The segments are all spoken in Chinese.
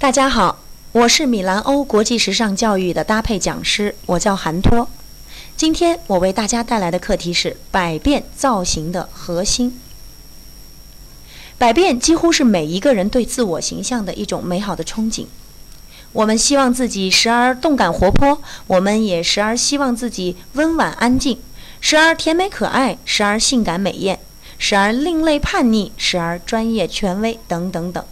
大家好，我是米兰欧国际时尚教育的搭配讲师，我叫韩托。今天我为大家带来的课题是百变造型的核心。百变几乎是每一个人对自我形象的一种美好的憧憬。我们希望自己时而动感活泼，我们也时而希望自己温婉安静，时而甜美可爱，时而性感美艳，时而另类叛逆，时而专业权威，等等等。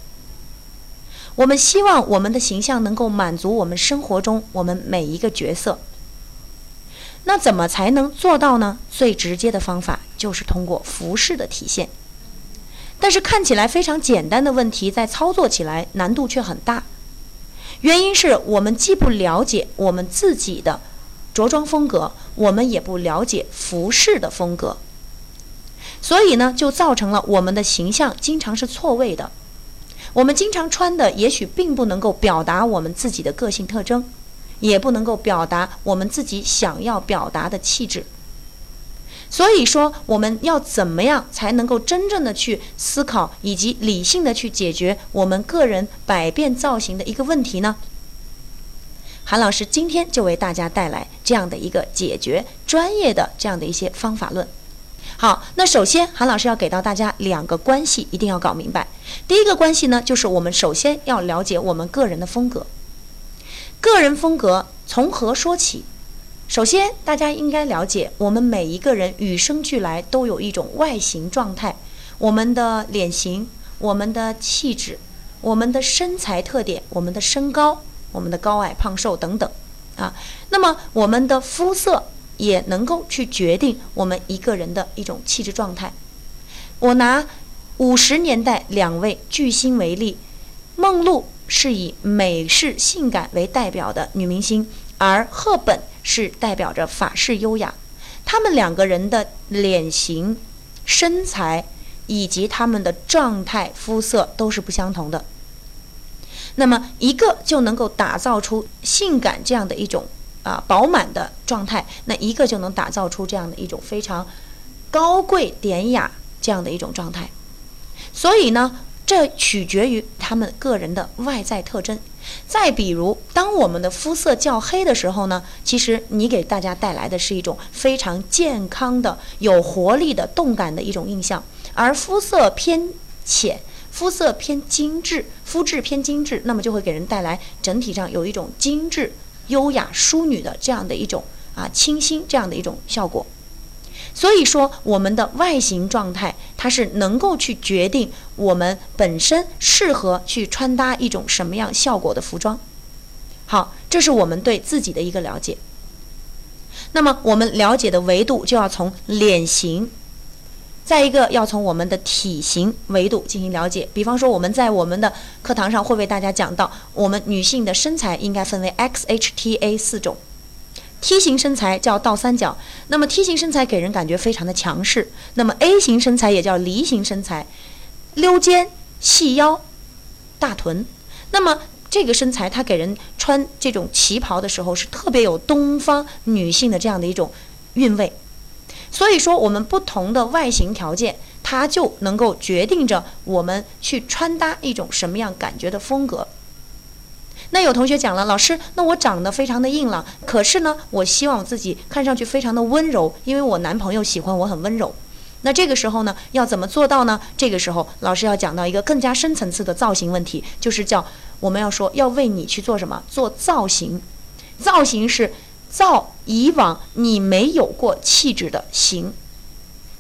我们希望我们的形象能够满足我们生活中我们每一个角色。那怎么才能做到呢？最直接的方法就是通过服饰的体现。但是看起来非常简单的问题，在操作起来难度却很大。原因是我们既不了解我们自己的着装风格，我们也不了解服饰的风格，所以呢，就造成了我们的形象经常是错位的。我们经常穿的也许并不能够表达我们自己的个性特征，也不能够表达我们自己想要表达的气质。所以说，我们要怎么样才能够真正的去思考以及理性的去解决我们个人百变造型的一个问题呢？韩老师今天就为大家带来这样的一个解决专业的这样的一些方法论。好，那首先韩老师要给到大家两个关系，一定要搞明白。第一个关系呢，就是我们首先要了解我们个人的风格。个人风格从何说起？首先，大家应该了解，我们每一个人与生俱来都有一种外形状态，我们的脸型、我们的气质、我们的身材特点、我们的身高、我们的高矮胖瘦等等，啊，那么我们的肤色。也能够去决定我们一个人的一种气质状态。我拿五十年代两位巨星为例，梦露是以美式性感为代表的女明星，而赫本是代表着法式优雅。他们两个人的脸型、身材以及他们的状态、肤色都是不相同的。那么一个就能够打造出性感这样的一种。啊，饱满的状态，那一个就能打造出这样的一种非常高贵典雅这样的一种状态。所以呢，这取决于他们个人的外在特征。再比如，当我们的肤色较黑的时候呢，其实你给大家带来的是一种非常健康的、有活力的、动感的一种印象；而肤色偏浅、肤色偏精致、肤质偏精致，那么就会给人带来整体上有一种精致。优雅淑女的这样的一种啊清新这样的一种效果，所以说我们的外形状态它是能够去决定我们本身适合去穿搭一种什么样效果的服装。好，这是我们对自己的一个了解。那么我们了解的维度就要从脸型。再一个，要从我们的体型维度进行了解。比方说，我们在我们的课堂上会为大家讲到，我们女性的身材应该分为 X、H、T、A 四种。T 型身材叫倒三角，那么 T 型身材给人感觉非常的强势。那么 A 型身材也叫梨形身材，溜肩、细腰、大臀。那么这个身材，它给人穿这种旗袍的时候，是特别有东方女性的这样的一种韵味。所以说，我们不同的外形条件，它就能够决定着我们去穿搭一种什么样感觉的风格。那有同学讲了，老师，那我长得非常的硬朗，可是呢，我希望我自己看上去非常的温柔，因为我男朋友喜欢我很温柔。那这个时候呢，要怎么做到呢？这个时候，老师要讲到一个更加深层次的造型问题，就是叫我们要说要为你去做什么？做造型，造型是。造以往你没有过气质的型，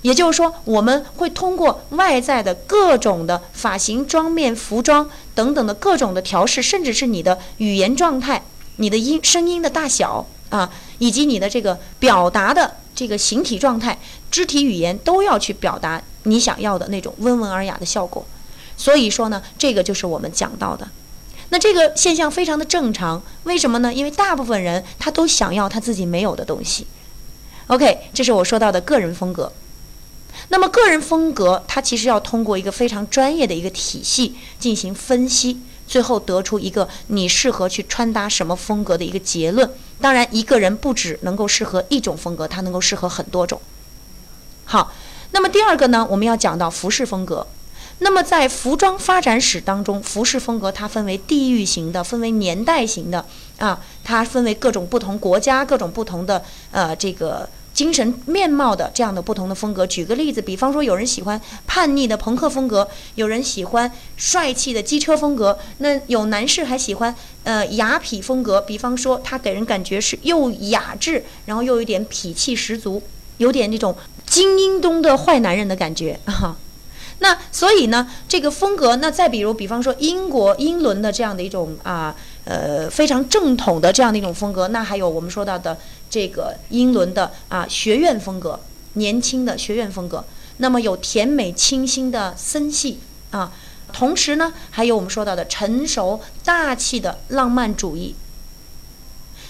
也就是说，我们会通过外在的各种的发型、妆面、服装等等的各种的调试，甚至是你的语言状态、你的音声音的大小啊，以及你的这个表达的这个形体状态、肢体语言，都要去表达你想要的那种温文尔雅的效果。所以说呢，这个就是我们讲到的。那这个现象非常的正常，为什么呢？因为大部分人他都想要他自己没有的东西。OK，这是我说到的个人风格。那么个人风格，它其实要通过一个非常专业的一个体系进行分析，最后得出一个你适合去穿搭什么风格的一个结论。当然，一个人不只能够适合一种风格，他能够适合很多种。好，那么第二个呢，我们要讲到服饰风格。那么在服装发展史当中，服饰风格它分为地域型的，分为年代型的啊，它分为各种不同国家、各种不同的呃这个。精神面貌的这样的不同的风格，举个例子，比方说有人喜欢叛逆的朋克风格，有人喜欢帅气的机车风格，那有男士还喜欢呃雅痞风格，比方说他给人感觉是又雅致，然后又有点痞气十足，有点那种精英中的坏男人的感觉 哈。那所以呢，这个风格，那再比如，比方说英国英伦的这样的一种啊，呃，非常正统的这样的一种风格，那还有我们说到的这个英伦的啊学院风格，年轻的学院风格，那么有甜美清新的森系啊，同时呢，还有我们说到的成熟大气的浪漫主义，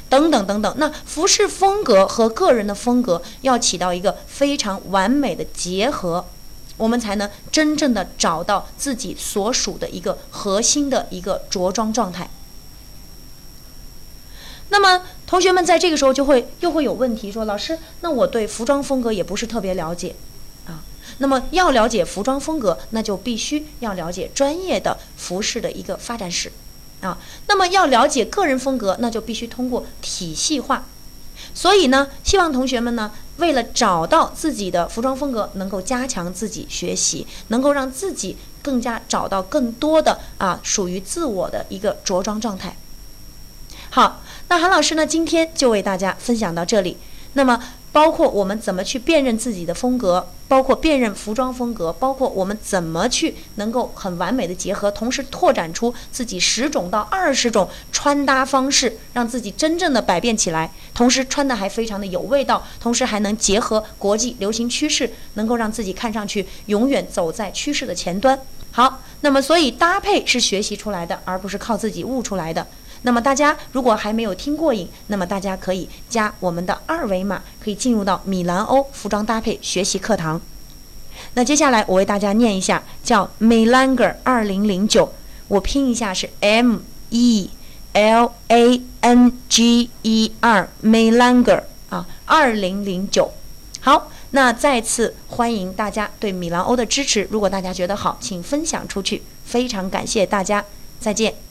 等等等等。那服饰风格和个人的风格要起到一个非常完美的结合。我们才能真正的找到自己所属的一个核心的一个着装状态。那么，同学们在这个时候就会又会有问题，说老师，那我对服装风格也不是特别了解啊。那么要了解服装风格，那就必须要了解专业的服饰的一个发展史啊。那么要了解个人风格，那就必须通过体系化。所以呢，希望同学们呢，为了找到自己的服装风格，能够加强自己学习，能够让自己更加找到更多的啊属于自我的一个着装状态。好，那韩老师呢，今天就为大家分享到这里。那么。包括我们怎么去辨认自己的风格，包括辨认服装风格，包括我们怎么去能够很完美的结合，同时拓展出自己十种到二十种穿搭方式，让自己真正的百变起来，同时穿的还非常的有味道，同时还能结合国际流行趋势，能够让自己看上去永远走在趋势的前端。好，那么所以搭配是学习出来的，而不是靠自己悟出来的。那么大家如果还没有听过瘾，那么大家可以加我们的二维码，可以进入到米兰欧服装搭配学习课堂。那接下来我为大家念一下，叫 Melanger 二零零九，我拼一下是 M E L A N G E R Melanger 啊，二零零九。好，那再次欢迎大家对米兰欧的支持。如果大家觉得好，请分享出去。非常感谢大家，再见。